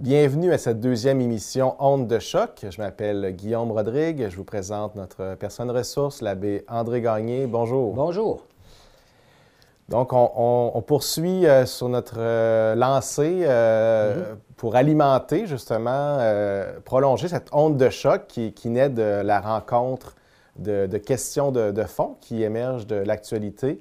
Bienvenue à cette deuxième émission Onde de choc. Je m'appelle Guillaume Rodrigue. Je vous présente notre personne ressource, l'abbé André Gagné. Bonjour. Bonjour. Donc, on, poursuit euh, sur notre euh, lancée euh, mm-hmm. pour alimenter, justement, prolonger cette onde de choc qui, naît de la rencontre de, questions de, de, fond qui émergent de l'actualité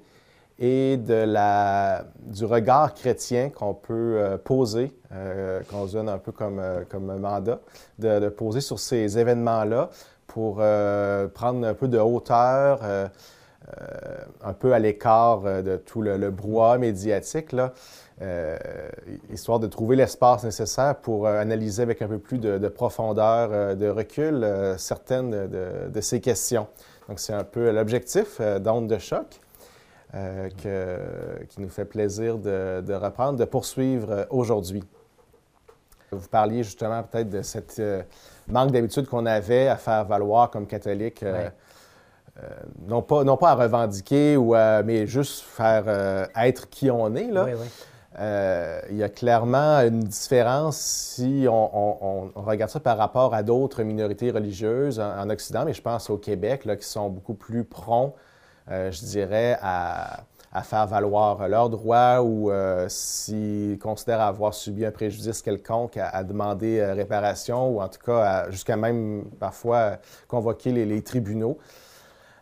et du regard chrétien qu'on peut euh, poser, euh, qu'on donne un peu comme, euh, comme mandat, de, poser sur ces événements-là pour prendre un peu de hauteur, un peu à l'écart de tout le, le brouhaha médiatique, histoire de trouver l'espace nécessaire pour analyser avec un peu plus de, de profondeur, de recul, certaines de, ces questions. Donc, c'est un peu l'objectif d'onde de choc. Euh, qui nous fait plaisir de, reprendre, de poursuivre euh, aujourd'hui. Vous parliez justement peut-être de cette euh, manque d'habitude qu'on avait à faire valoir comme catholique. non, pas, non pas à revendiquer, ou mais juste faire être qui on est. Là. il y a clairement une différence si on, regarde ça par rapport à d'autres minorités religieuses en, Occident, mais je pense au Québec, là, qui sont beaucoup plus prompts je dirais, à, faire valoir leurs droits ou euh, s'ils considèrent avoir subi un préjudice quelconque, à, demander euh, réparation ou en tout cas jusqu'à même parfois convoquer les, tribunaux.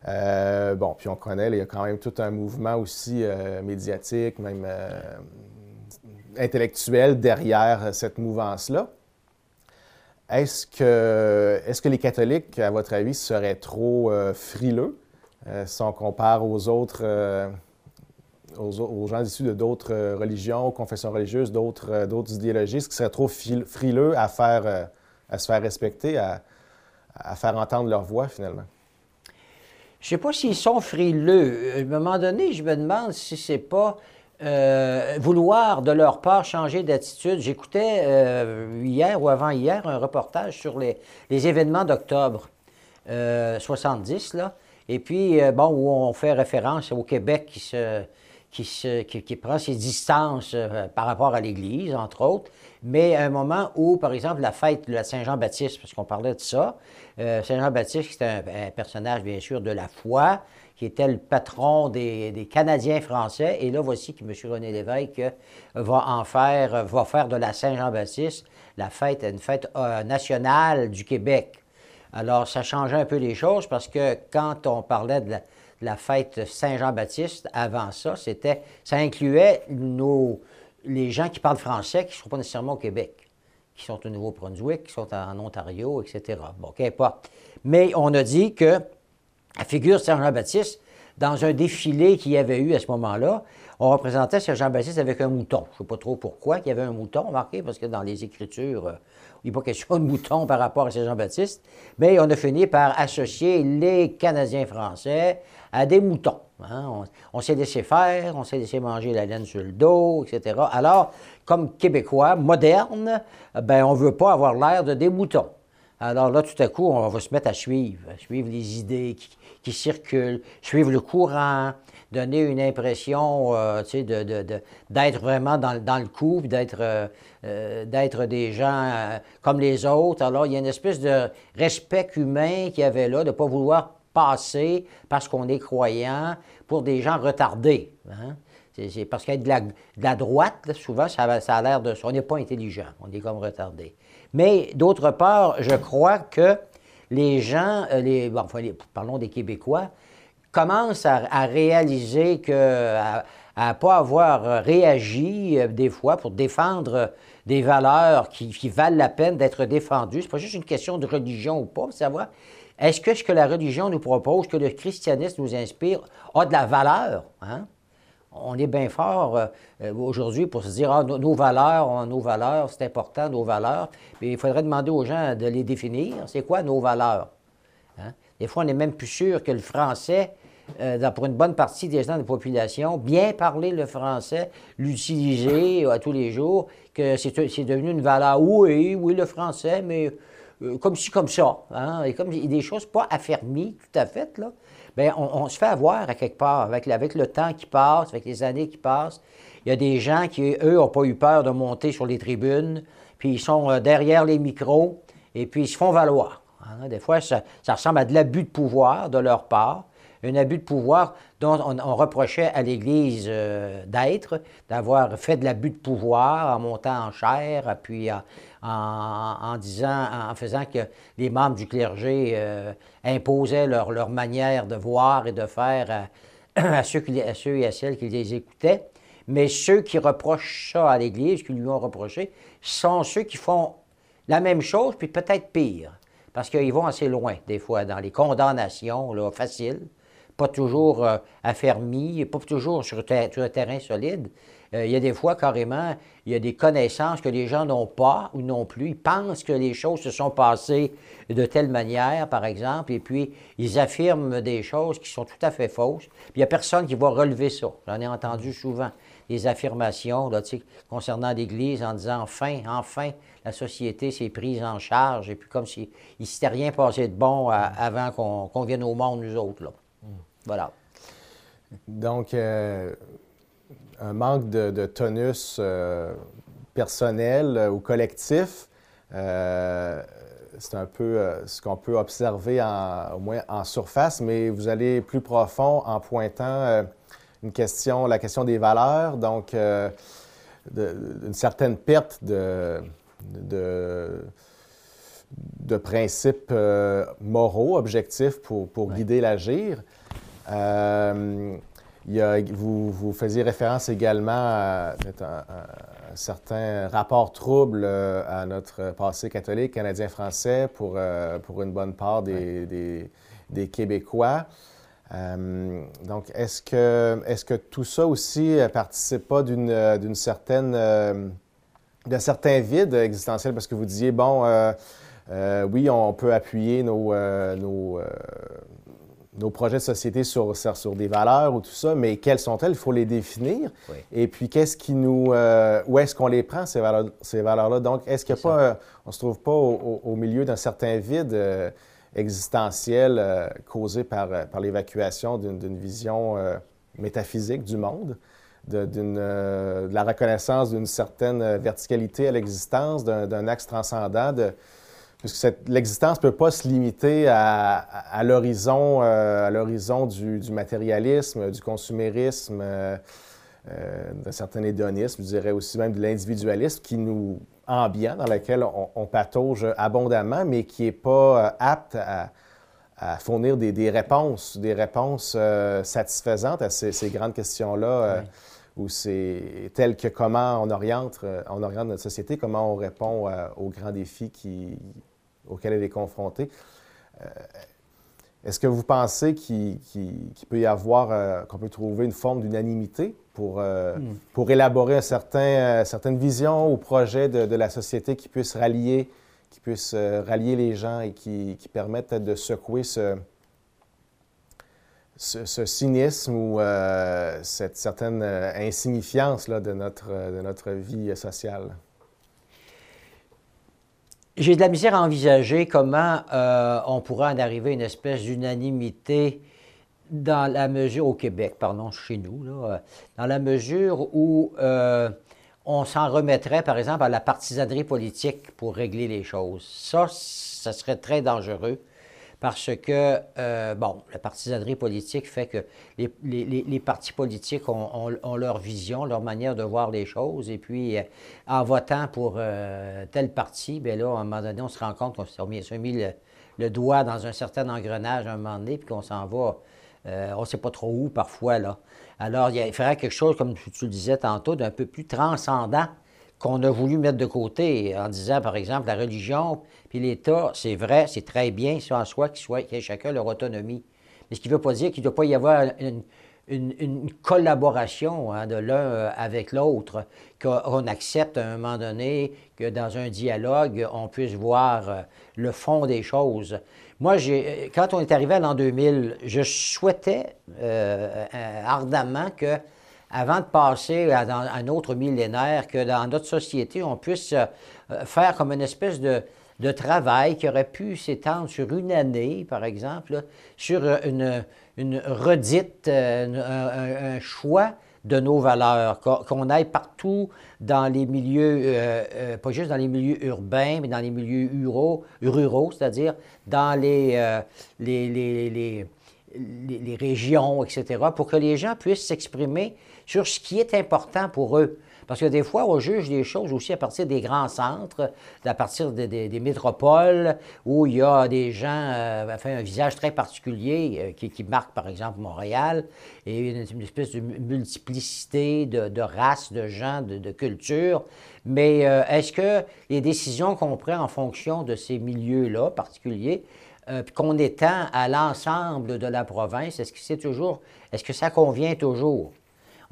bon, puis on connaît, il y a quand même tout un mouvement aussi médiatique, même intellectuel derrière cette mouvance-là. Est que les catholiques, à votre avis, seraient trop frileux? Euh, si on compare aux autres, euh, aux, gens issus de d'autres euh, religions, confessions religieuses, d'autres, idéologies, ce qui serait trop frileux à, faire, à se faire respecter, à, faire entendre leur voix finalement? Je ne sais pas s'ils sont frileux. À un moment donné, je me demande si c'est pas vouloir de leur part changer d'attitude. J'écoutais hier ou avant-hier un reportage sur les, les événements d'octobre 70, là. Et puis, euh, bon, où on fait référence au Québec qui, se, qui, se, qui, prend ses distances euh, par rapport à l'Église, entre autres, mais à un moment où, par exemple, la fête de la Saint-Jean-Baptiste, parce qu'on parlait de ça, euh, Saint-Jean-Baptiste, c'était un, personnage, bien sûr, de la foi, qui était le patron des, des, Canadiens français. Et là, voici que M. René Lévesque va en faire, va faire de la Saint-Jean-Baptiste la fête, une fête nationale du Québec. Alors, ça changeait un peu les choses parce que quand on parlait de la, fête Saint-Jean-Baptiste, avant ça, c'était, ça incluait nos, les gens qui parlent français, qui ne sont pas nécessairement au Québec, qui sont au Nouveau-Brunswick, qui sont en Ontario, etc. Bon, qu'importe. Mais on a dit que la figure Saint-Jean-Baptiste, dans un défilé qu'il y avait eu à ce moment-là, on représentait Saint-Jean-Baptiste avec un mouton. Je ne sais pas trop pourquoi il y avait un mouton marqué, parce que dans les Écritures, euh, il n'est pas question de mouton par rapport à Saint-Jean-Baptiste, mais on a fini par associer les Canadiens français à des moutons. Hein. On, s'est laissé faire, on s'est laissé manger la laine sur le dos, etc. Alors, comme Québécois modernes, ben, on ne veut pas avoir l'air de des moutons. Alors là, tout à coup, on va se mettre à suivre, à suivre les idées qui circulent, suivre le courant, donner une impression euh, d'être vraiment dans, le coup, d'être, euh, euh, des gens comme les autres. Alors, il y a une espèce de respect humain qu'il y avait là, de ne pas vouloir passer parce qu'on est croyant pour des gens retardés. Hein. Parce qu'être de la, de la droite, souvent, ça, a l'air de... On n'est pas intelligent, on est comme retardé. Mais d'autre part, je crois que les gens, les, enfin, parlons des Québécois, commence à, réaliser que, à, ne pas avoir réagi euh, des fois pour défendre des valeurs qui, valent la peine d'être défendues. C'est pas juste une question de religion ou pas, savoir est-ce que ce que la religion nous propose, que le christianisme nous inspire, a de la valeur? Hein? On est bien fort euh, euh, aujourd'hui pour se dire ah, nos, valeurs, nos valeurs, c'est important, nos valeurs. Mais il faudrait demander aux gens de les définir. C'est quoi nos valeurs? Hein? Des fois, on n'est même plus sûr que le français euh, pour une bonne partie des gens de la population, bien parler le français, l'utiliser à tous les jours, que c'est devenu une valeur. Oui, oui, le français, mais euh, comme ci, comme ça. Hein, et comme des choses pas affermies tout à fait, là. Bien, on, se fait avoir à quelque part avec, le temps qui passe, avec les années qui passent. Il y a des gens qui, eux, n'ont pas eu peur de monter sur les tribunes puis ils sont derrière les micros, et puis ils se font valoir. Hein. Des fois, ça, ressemble à de l'abus de pouvoir de leur part, un abus de pouvoir dont on, reprochait à l'Église d'être, d'avoir fait de l'abut de pouvoir en montant en chair, puis en, disant, en faisant que les membres du clergé euh, imposaient leur, leur, manière de voir et de faire à, ceux qui, à, ceux, et à celles qui les écoutaient. Mais ceux qui reprochent ça à l'Église, qui lui ont reproché, sont ceux qui font la même chose, puis peut-être pire. Parce qu'ils vont assez loin, des fois, dans les condamnations là, faciles, pas toujours euh, pas toujours sur, un terrain solide, euh, il y a des fois, carrément, il y a des connaissances que les gens n'ont pas ou non plus. Ils pensent que les choses se sont passées de telle manière, par exemple, et puis ils affirment des choses qui sont tout à fait fausses. Puis il n'y a personne qui va relever ça. J'en ai entendu souvent des affirmations là, concernant l'Église en disant enfin, enfin, la société s'est prise en charge, et puis comme s'il ne s'était rien passé de bon avant qu'on vienne au monde, nous autres. Là. Voilà. Donc, euh, un manque de, tonus euh, personnel euh, ou collectif. Euh, c'est un peu ce qu'on peut observer au moins en surface, mais vous allez plus profond en pointant une question, la question des valeurs, donc une certaine perte de, de, principes moraux, objectifs pour, pour guider l'agir vous, vous, faisiez référence également à, un, certain rapport trouble euh, à notre passé catholique canadien-français pour, euh, pour une bonne part des, des, Québécois. Euh, donc, est-ce que, est que tout ça aussi participe pas d'une certaine d'un certain vide existentiel? Parce que vous disiez, bon, oui, on peut appuyer nos, nos nos projets de société sur, sur des valeurs ou tout ça, mais quelles sont-elles? Il faut les définir. Et puis, qu'est-ce qui nous... Euh, où est-ce qu'on les prend, ces valeurs-là? Ces valeurs Donc, est-ce qu'il n'y a pas... on ne se trouve pas au, milieu d'un certain vide euh, existentiel euh, causé par, par l'évacuation d'une vision métaphysique du monde, de, de la reconnaissance d'une certaine verticalité à l'existence, d'un axe transcendant, de puisque l'existence ne peut pas se limiter à, l'horizon à l'horizon euh, du, matérialisme, du consumérisme, euh, euh, d'un certain hédonisme, je dirais aussi même de l'individualisme qui nous ambiant, dans lequel on, patauge abondamment, mais qui n'est pas apte à, fournir des, réponses, des réponses satisfaisantes à ces, grandes questions-là. Où c'est tel que comment on oriente, on oriente notre société, comment on répond aux grands défis qui, auquel elle est confrontée. Euh, est-ce que vous pensez qu'il peut y avoir, euh, qu'on peut trouver une forme d'unanimité pour, euh, hmm. pour élaborer un certain, certaine vision ou projet de, la société qui puisse rallier, qui puisse rallier les gens et qui, qui permette de secouer ce, ce, cynisme ou cette certaine insignifiance là, de, notre, de notre vie sociale? J'ai de la misère à envisager comment euh, on pourrait en arriver à une espèce d'unanimité dans la mesure, au Québec, pardon, chez nous, là, dans la mesure où euh, on s'en remettrait, par exemple, à la partisanerie politique pour régler les choses. Ça, ça serait très dangereux parce que, euh, bon, la partisanerie politique fait que les, partis politiques ont, leur vision, leur manière de voir les choses, et puis euh, en votant pour euh, tel parti, bien là, à un moment donné, on se rend compte qu'on s'est mis, le, doigt dans un certain engrenage à un moment donné, puis qu'on s'en va, on ne sait pas trop où parfois, là. Alors, il, il faudrait quelque chose, comme tu le disais tantôt, d'un peu plus transcendant qu'on a voulu mettre de côté en disant, par exemple, la religion puis l'État, c'est vrai, c'est très bien, ça en soi, qu'ils aient chacun leur autonomie. Mais ce qui ne veut pas dire qu'il ne doit pas y avoir une, collaboration hein, de l'un euh, avec l'autre, qu'on accepte à un moment donné que dans un dialogue, on puisse voir euh, le fond des choses. Moi, j'ai, quand on est arrivé à l'an 2000, je souhaitais euh, ardemment que avant de passer à, un autre millénaire, que dans notre société, on puisse euh, faire comme une espèce de, travail qui aurait pu s'étendre sur une année, par exemple, sur une, une redite, euh, un, choix de nos valeurs, qu'on aille partout dans les milieux, euh, pas juste dans les milieux urbains, mais dans les milieux ruraux, ruraux c'est-à-dire dans les, les, les les, régions, etc., pour que les gens puissent s'exprimer sur ce qui est important pour eux. Parce que des fois, on juge des choses aussi à partir des grands centres, à partir des métropoles, où il y a des gens, euh, enfin, un visage très particulier euh, qui, marque, par exemple, Montréal, et une, espèce de multiplicité de, races, de gens, de, cultures. Mais euh, est-ce que les décisions qu'on prend en fonction de ces milieux-là particuliers, qu'on étend à l'ensemble de la province, est-ce que c'est toujours, est-ce que ça convient toujours?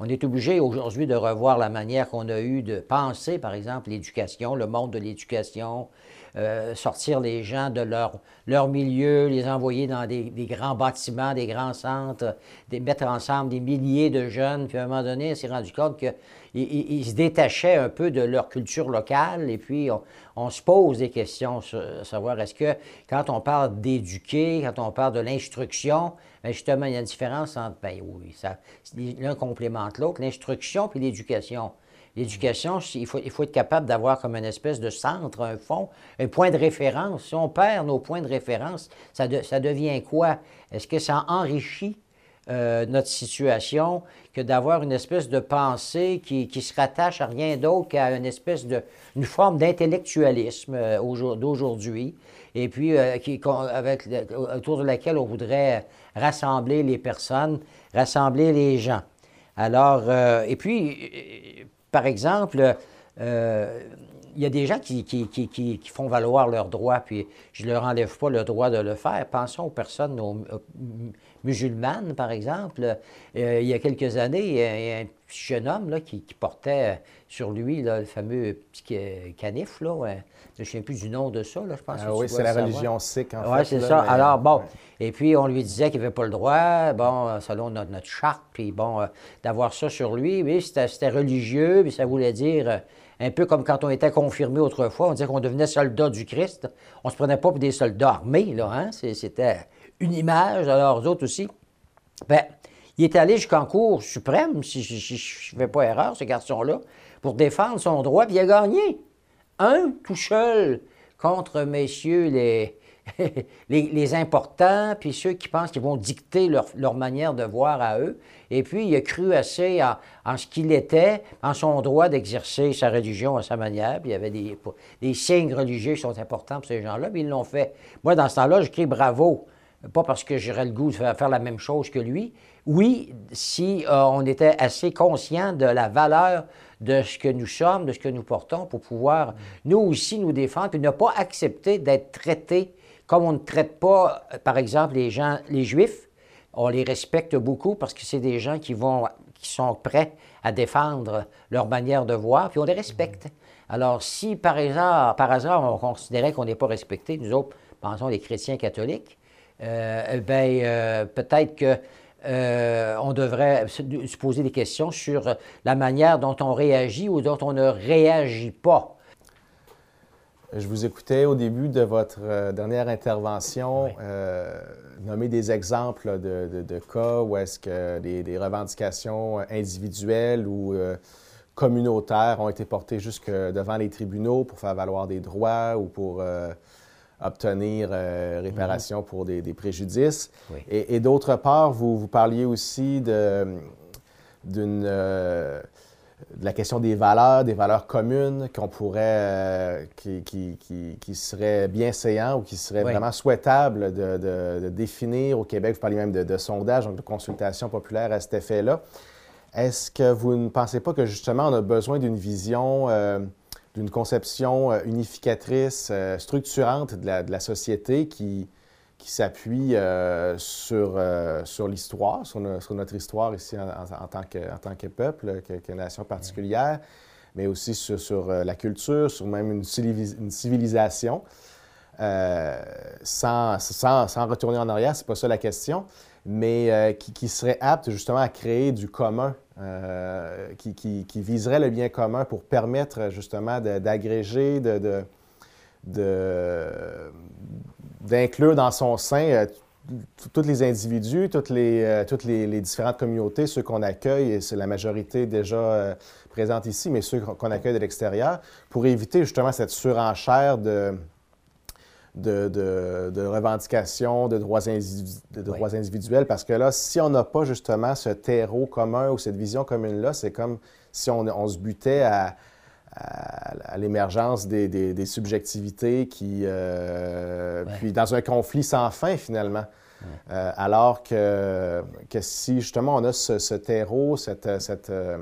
On est obligé aujourd'hui de revoir la manière qu'on a eu de penser, par exemple, l'éducation, le monde de l'éducation, euh, sortir les gens de leur, leur milieu, les envoyer dans des, grands bâtiments, des grands centres, mettre ensemble des milliers de jeunes. Puis à un moment donné, on s'est rendu compte qu'ils se détachaient un peu de leur culture locale. Et puis, on, se pose des questions savoir est-ce que quand on parle d'éduquer, quand on parle de l'instruction, bien justement, il y a une différence entre, bien oui, l'un complémente l'autre, l'instruction puis l'éducation. L'éducation, il faut, être capable d'avoir comme une espèce de centre, un fond, un point de référence. Si on perd nos points de référence, ça devient quoi? Est-ce que ça enrichit euh, notre situation que d'avoir une espèce de pensée qui, qui, se rattache à rien d'autre qu'à une espèce de une forme d'intellectualisme euh, d'aujourd'hui et puis euh, qui, avec, autour de laquelle on voudrait rassembler les personnes, rassembler les gens. Alors, et puis, par exemple, il y a des gens qui, qui, font valoir leurs droits, puis je ne leur enlève pas le droit de le faire. Pensons aux personnes musulmanes, par exemple. Euh, il y a quelques années, il y a un jeune homme là, qui, portait sur lui le fameux petit canif. Là, Je ne souviens plus du nom de ça, là, je pense. Ah oui, c'est la religion sikh, en Oui, c'est ça. Alors, bon, et puis on lui disait qu'il n'avait pas le droit, bon, selon notre, notre charte, puis bon, euh, d'avoir ça sur lui. Oui, c'était religieux, puis ça voulait dire euh, un peu comme quand on était confirmé autrefois, on disait qu'on devenait soldat du Christ. On ne se prenait pas pour des soldats armés, là, hein? C'était une image, alors eux autres aussi. Ben, il est allé jusqu'en Cour suprême, si je ne fais pas erreur, ce garçon-là, pour défendre son droit, puis il a gagné. Un tout seul contre messieurs les, les, importants, puis ceux qui pensent qu'ils vont dicter leur, manière de voir à eux. Et puis, il a cru assez en, ce qu'il était, en son droit d'exercer sa religion à sa manière. Puis, il y avait des, des signes religieux qui sont importants pour ces gens-là, puis ils l'ont fait. Moi, dans ce temps-là, je crie bravo. Pas parce que j'aurais le goût de faire la même chose que lui. Oui, si euh, on était assez conscient de la valeur de ce que nous sommes, de ce que nous portons, pour pouvoir nous aussi nous défendre, puis ne pas accepter d'être traités comme on ne traite pas, par exemple, les gens, les Juifs, on les respecte beaucoup parce que c'est des gens qui vont, qui sont prêts à défendre leur manière de voir, puis on les respecte. Alors, si par hasard, par hasard on considérait qu'on n'est pas respecté, nous autres, pensons les chrétiens catholiques, euh, bien, euh, peut-être que euh, on devrait se poser des questions sur la manière dont on réagit ou dont on ne réagit pas. Je vous écoutais au début de votre euh, dernière intervention euh, nommer des exemples de, cas où est-ce que des, revendications individuelles ou euh, communautaires ont été portées jusque devant les tribunaux pour faire valoir des droits ou pour obtenir réparation mm-hmm. pour des, préjudices. Et, d'autre part, vous, vous parliez aussi d'une de la question des valeurs, des valeurs communes qu'on pourrait, euh, qui, qui, qui, qui, seraient bien ou qui serait vraiment souhaitable de, de, définir au Québec. Vous parlez même de, de sondage, donc de consultation populaire à cet effet-là. Est-ce que vous ne pensez pas que justement on a besoin d'une vision, euh, d'une conception euh, unificatrice, structurante de la, société qui, qui s'appuie euh, sur, euh, sur l'histoire, sur, notre histoire ici en, tant, que, en tant que peuple, que, nation particulière, mais aussi sur, sur, euh, la culture, sur même une, une civilisation. sans, sans, sans, retourner en arrière, c'est pas ça la question, mais qui, qui, serait apte justement à créer du commun, qui, qui, viserait le bien commun pour permettre justement d'agréger, d'inclure dans son sein euh, tous les individus, toutes les, toutes les, différentes communautés, ceux qu'on accueille, et c'est la majorité déjà présente ici, mais ceux qu'on accueille de l'extérieur, pour éviter justement cette surenchère de, de, revendications, de droits, de droits individuels, parce que là, si on n'a pas justement ce terreau commun ou cette vision commune-là, c'est comme si on, se butait à, l'émergence des, subjectivités qui, euh, puis dans un conflit sans fin finalement. Euh, alors que, que, si justement on a ce, terreau, cette, cette euh,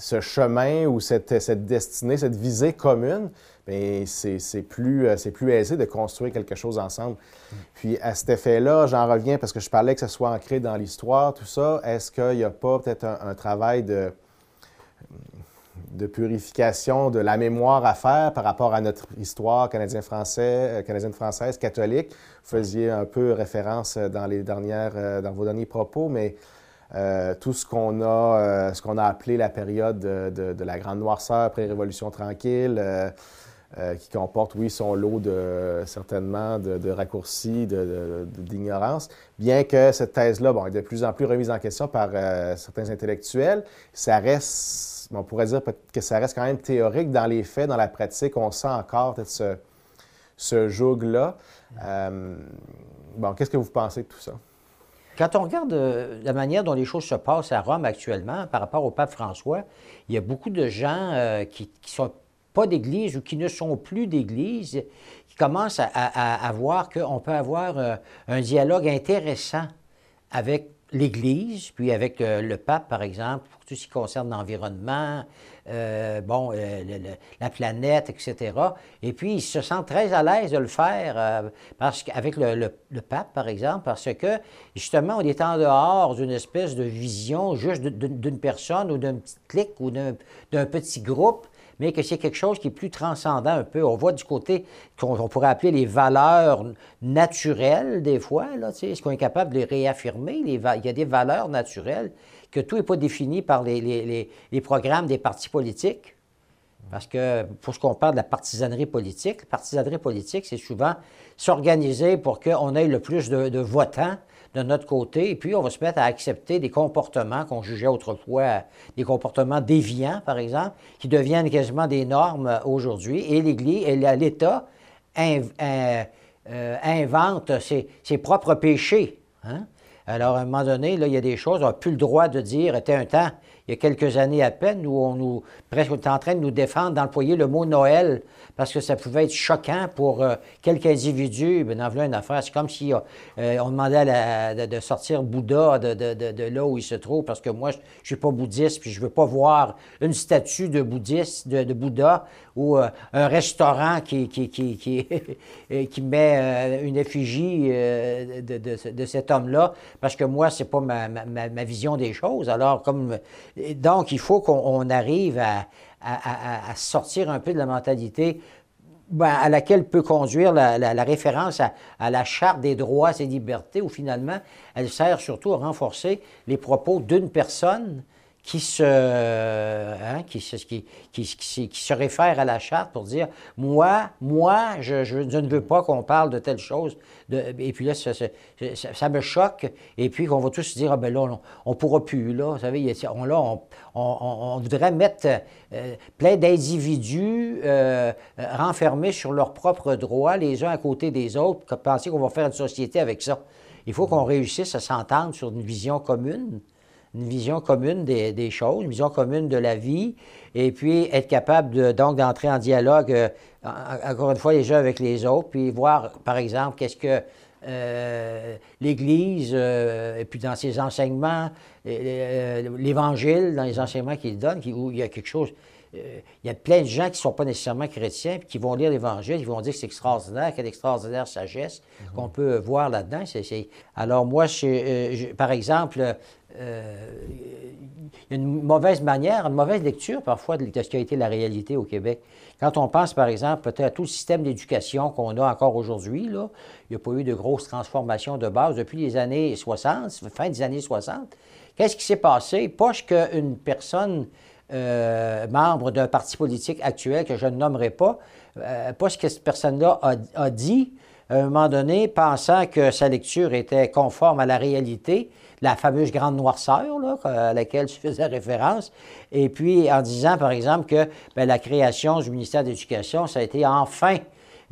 ce chemin ou cette, destinée, cette visée commune, c'est plus, euh, plus aisé de construire quelque chose ensemble. Puis à cet effet-là, j'en reviens parce que je parlais que ce soit ancré dans l'histoire, tout ça. Est-ce qu'il n'y a pas peut-être un, travail de, de purification de la mémoire à faire par rapport à notre histoire canadien-français, euh, canadienne-française, catholique? Vous faisiez un peu référence dans, les dernières, euh, dans vos derniers propos, mais tout ce qu'on a, ce qu'on a appelé la période de, de la Grande Noirceur, pré-révolution tranquille, euh, qui comporte, oui, son lot de, certainement de, raccourcis, d'ignorance, bien que cette thèse-là bon, est de plus en plus remise en question par euh, certains intellectuels. Ça reste, on pourrait dire que ça reste quand même théorique dans les faits, dans la pratique, on sent encore ce, ce joug-là. Euh, bon, qu'est-ce que vous pensez de tout ça? Quand on regarde la manière dont les choses se passent à Rome actuellement par rapport au pape François, il y a beaucoup de gens qui, qui, sont pas d'église ou qui ne sont plus d'église, qui commencent à, voir qu'on peut avoir euh, un dialogue intéressant avec l'Église, puis avec euh, le pape, par exemple, pour tout ce qui concerne l'environnement, euh, bon, la planète, etc. Et puis, ils se sentent très à l'aise de le faire parce qu'avec le, le, pape, par exemple, parce que, justement, on est en dehors d'une espèce de vision juste d'une personne ou d'un petit clic ou d'un petit groupe mais que c'est quelque chose qui est plus transcendant un peu. On voit du côté qu'on pourrait appeler les valeurs naturelles, des fois, est-ce qu'on est capable de les réaffirmer? il y a des valeurs naturelles, que tout n'est pas défini par les, programmes des partis politiques? Parce que pour ce qu'on parle de la partisanerie politique, la partisanerie politique, c'est souvent s'organiser pour qu'on ait le plus de votants de notre côté, et puis on va se mettre à accepter des comportements qu'on jugeait autrefois des comportements déviants, par exemple, qui deviennent quasiment des normes aujourd'hui, et l'Église et l'État euh, invente ses, propres péchés. Hein. Alors, à un moment donné, il y a des choses, on n'a plus le droit de dire, était un temps, il y a quelques années à peine, où on nous, presque, en train de nous défendre d'employer le mot Noël parce que ça pouvait être choquant pour euh, quelques individus. Ben, dans une affaire, c'est comme si euh, euh, on demandait de, sortir Bouddha de, là où il se trouve, parce que moi, je ne suis pas bouddhiste, puis je ne veux pas voir une statue de bouddhiste, de, Bouddha, ou un restaurant qui, qui, qui, qui, met une effigie de, cet homme-là, parce que moi, ce n'est pas ma, ma, vision des choses. Alors, comme donc, il faut qu'on arrive à à, sortir un peu de la mentalité ben, à laquelle peut conduire la, référence à, la Charte des droits et libertés, où finalement, elle sert surtout à renforcer les propos d'une personne qui se, hein, qui, qui, qui, qui, se réfère à la charte pour dire moi, moi, je, je, ne veux pas qu'on parle de telle chose. Et puis là, ça, ça, me choque. Et puis qu'on va tous se dire ah ben là, on ne pourra plus. Là, vous savez, on, là, on, on, voudrait mettre euh, plein d'individus euh, renfermés sur leurs propres droits, les uns à côté des autres, penser qu'on va faire une société avec ça. Il faut qu'on réussisse à s'entendre sur une vision commune une vision commune des, choses, une vision commune de la vie, et puis être capable de, donc d'entrer en dialogue, euh, encore une fois, les uns avec les autres, puis voir, par exemple, qu'est-ce que euh, l'Église, euh, et puis dans ses enseignements, l'Évangile, dans les enseignements qu'il donne, où il y a quelque chose il y a plein de gens qui ne sont pas nécessairement chrétiens, qui vont lire l'Évangile, ils vont dire que c'est extraordinaire, quelle extraordinaire sagesse mhm. qu'on peut voir là-dedans. Alors moi, par exemple, euh, il y a une mauvaise manière, une mauvaise lecture parfois de ce qui a été la réalité au Québec. Quand on pense, par exemple, peut-être à tout le système d'éducation qu'on a encore aujourd'hui, il n'y a pas eu de grosses transformations de base depuis les années 60, fin des années 60. Qu'est-ce qui s'est passé? Pas qu'une personne euh, membre d'un parti politique actuel que je ne nommerai pas, euh, pas ce que cette personne-là a, dit, à un moment donné, pensant que sa lecture était conforme à la réalité, la fameuse grande noirceur là, à laquelle tu faisais référence, et puis en disant, par exemple, que ben, la création du ministère de l'Éducation, ça a été enfin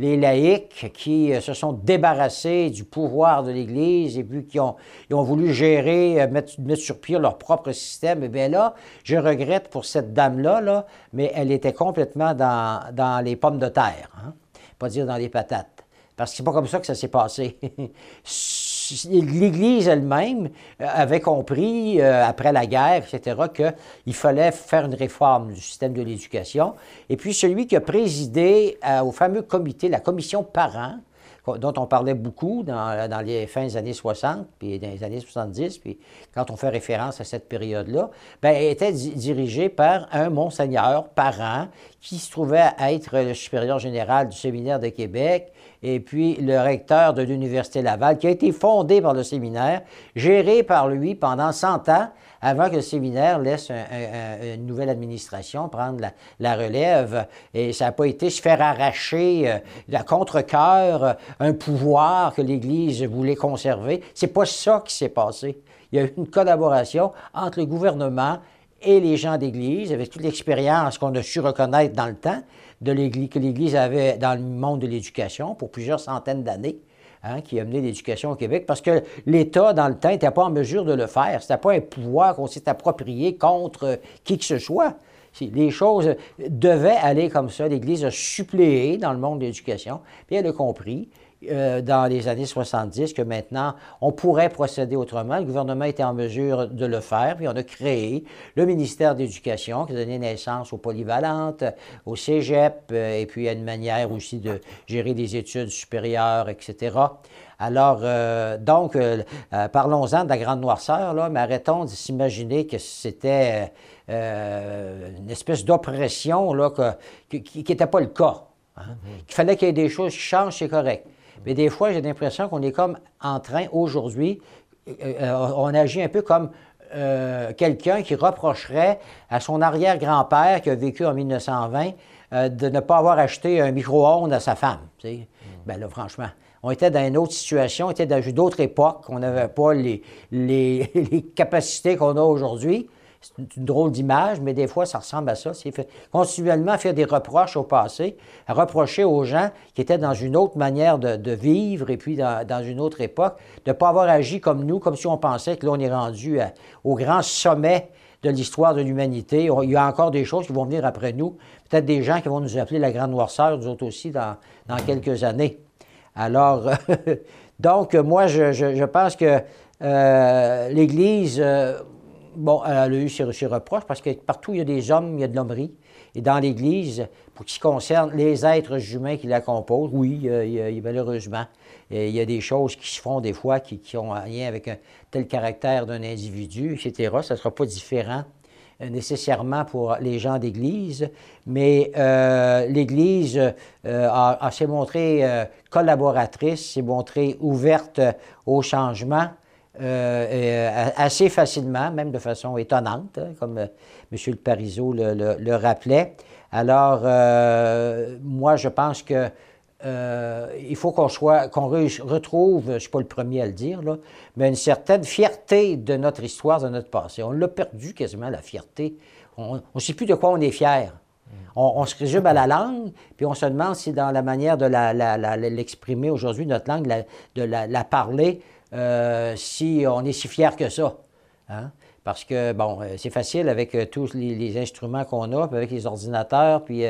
les laïcs qui euh, se sont débarrassés du pouvoir de l'Église et puis qui ont, voulu gérer, euh, mettre, sur pied leur propre système. Eh bien là, je regrette pour cette dame-là, là, mais elle était complètement dans, dans les pommes de terre, hein? pas dire dans les patates. Parce que c'est pas comme ça que ça s'est passé. l'Église elle-même euh, avait compris, euh, après la guerre, etc., qu'il fallait faire une réforme du système de l'éducation. Et puis celui qui a présidé euh, au fameux comité, la commission parents, dont on parlait beaucoup dans, les fins des années 60, puis dans les années 70, puis quand on fait référence à cette période-là, ben, était dirigé par un monseigneur parent qui se trouvait à être le supérieur général du séminaire de Québec, et puis le recteur de l'Université Laval, qui a été fondé par le séminaire, géré par lui pendant 100 ans, avant que le séminaire laisse une nouvelle administration prendre la, relève. Et ça n'a pas été se faire arracher euh, la contre-cœur un pouvoir que l'Église voulait conserver. C'est pas ça qui s'est passé. Il y a eu une collaboration entre le gouvernement et les gens d'Église, avec toute l'expérience qu'on a su reconnaître dans le temps de l'Église, que l'Église avait dans le monde de l'éducation pour plusieurs centaines d'années. Hein, qui a mené l'éducation au Québec, parce que l'État, dans le temps, n'était pas en mesure de le faire. Ce n'était pas un pouvoir qu'on s'est approprié contre qui que ce soit. Les choses devaient aller comme ça. L'Église a suppléé dans le monde de l'éducation, puis elle a compris. Euh, dans les années 70 que maintenant, on pourrait procéder autrement. Le gouvernement était en mesure de le faire, puis on a créé le ministère de l'Éducation qui a donné naissance aux polyvalentes, au cégep, euh, et puis à une manière aussi de gérer des études supérieures, etc. Alors, euh, donc, parlons-en de la grande noirceur, là, mais arrêtons de s'imaginer que c'était une espèce d'oppression là, qui n'était pas le cas. Hein. Mm-hmm. Qu'il fallait qu'il y ait des choses qui changent, c'est correct. Mais des fois, j'ai l'impression qu'on est comme en train, aujourd'hui, euh, euh, on agit un peu comme euh, quelqu'un qui reprocherait à son arrière-grand-père qui a vécu en 1920 de ne pas avoir acheté un micro-ondes à sa femme. Tu mm. Bien là, franchement, on était dans une autre situation, on était dans une autre époque, on n'avait pas les, les capacités qu'on a aujourd'hui. C'est une drôle d'image, mais des fois, ça ressemble à ça. C'est continuellement faire des reproches au passé, reprocher aux gens qui étaient dans une autre manière de, vivre et puis dans, une autre époque, de ne pas avoir agi comme nous, comme si on pensait que là, on est rendu au grand sommet de l'histoire de l'humanité. Il y a encore des choses qui vont venir après nous. Peut-être des gens qui vont nous appeler la grande noirceur, nous autres aussi, dans, quelques années. Alors, donc, moi, je, pense que euh, l'Église... Euh, bon, elle a eu ses, reproches parce que partout il y a des hommes, il y a de l'hommerie. Et dans l'Église, pour ce qui concerne les êtres humains qui la composent, oui, il a, malheureusement, il y a des choses qui se font des fois qui, ont un lien avec un tel caractère d'un individu, etc. Ça ne sera pas différent euh, nécessairement pour les gens d'Église, mais euh, l'Église euh, a, s'est montrée collaboratrice, s'est montrée ouverte au changement. Euh, euh, assez facilement, même de façon étonnante, hein, comme euh, M. le Parizeau le, rappelait. Alors, moi, je pense que il faut qu'on soit, qu'on retrouve, je ne suis pas le premier à le dire, là, mais une certaine fierté de notre histoire, de notre passé. On l'a perdu quasiment, la fierté. On ne sait plus de quoi on est fier. On, se résume à la langue, puis on se demande si dans la manière de l'exprimer aujourd'hui, notre langue, de la, parler, euh, si on est si fier que ça. Hein? Parce que, bon, euh, c'est facile avec euh, tous les, instruments qu'on a, puis avec les ordinateurs, puis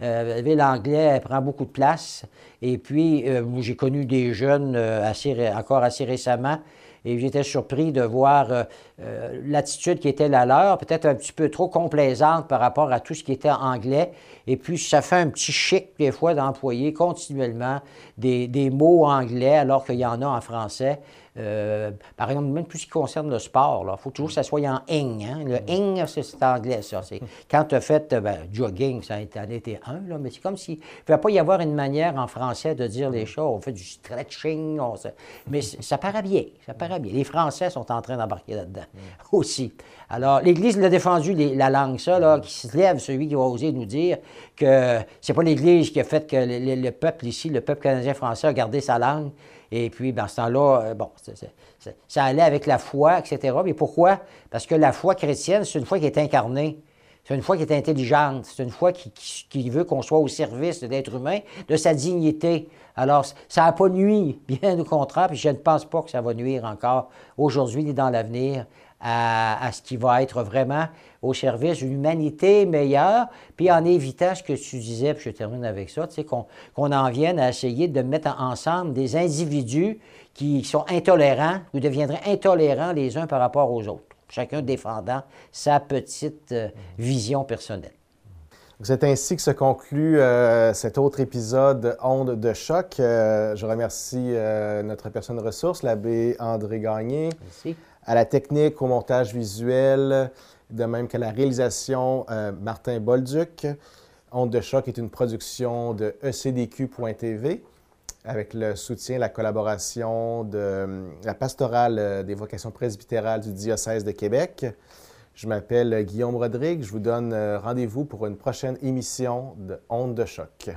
l'anglais prend beaucoup de place. Et puis, j'ai connu des jeunes assez, encore assez récemment et j'étais surpris de voir euh, euh, l'attitude qui était la leur, peut-être un petit peu trop complaisante par rapport à tout ce qui était anglais. Et puis, ça fait un petit chic, des fois, d'employer continuellement des, mots anglais alors qu'il y en a en français. Euh, par exemple, même tout ce qui concerne le sport, il faut toujours que ça soit en ing. Hein. Le ing, c'est anglais, ça. Quand tu as fait ben, jogging, ça en été un, là, mais c'est comme s'il ne va pas y avoir une manière en français de dire les choses. On fait du stretching, mais ça paraît bien, ça paraît bien. Les Français sont en train d'embarquer là-dedans aussi. Alors, l'Église l'a défendu, la langue, ça, là, qui se lève, celui qui va oser nous dire que c'est pas l'Église qui a fait que le, peuple ici, le peuple canadien-français a gardé sa langue. Et puis, dans ce temps-là, euh, bon, ça allait avec la foi, etc. Mais pourquoi? Parce que la foi chrétienne, c'est une foi qui est incarnée. C'est une foi qui est intelligente. C'est une foi qui, veut qu'on soit au service de l'être humain, de sa dignité. Alors, ça n'a pas nuit, bien au contraire, puis je ne pense pas que ça va nuire encore aujourd'hui ni dans l'avenir à, ce qui va être vraiment au service d'une humanité meilleure, puis en évitant ce que tu disais, puis je termine avec ça, tu sais, qu'on en vienne à essayer de mettre ensemble des individus qui sont intolérants ou deviendraient intolérants les uns par rapport aux autres, chacun défendant sa petite euh, vision personnelle. C'est ainsi que se conclut euh, cet autre épisode Onde de choc. Euh, je remercie notre personne ressource, l'abbé André Gagné. Merci à la technique, au montage visuel, de même qu'à la réalisation, euh, Martin Bolduc. Onde de choc est une production de ecdq.tv avec le soutien, la collaboration de euh, la pastorale euh, des vocations presbytérales du diocèse de Québec. Je m'appelle Guillaume Rodrigue. Je vous donne rendez-vous pour une prochaine émission de Onde de choc.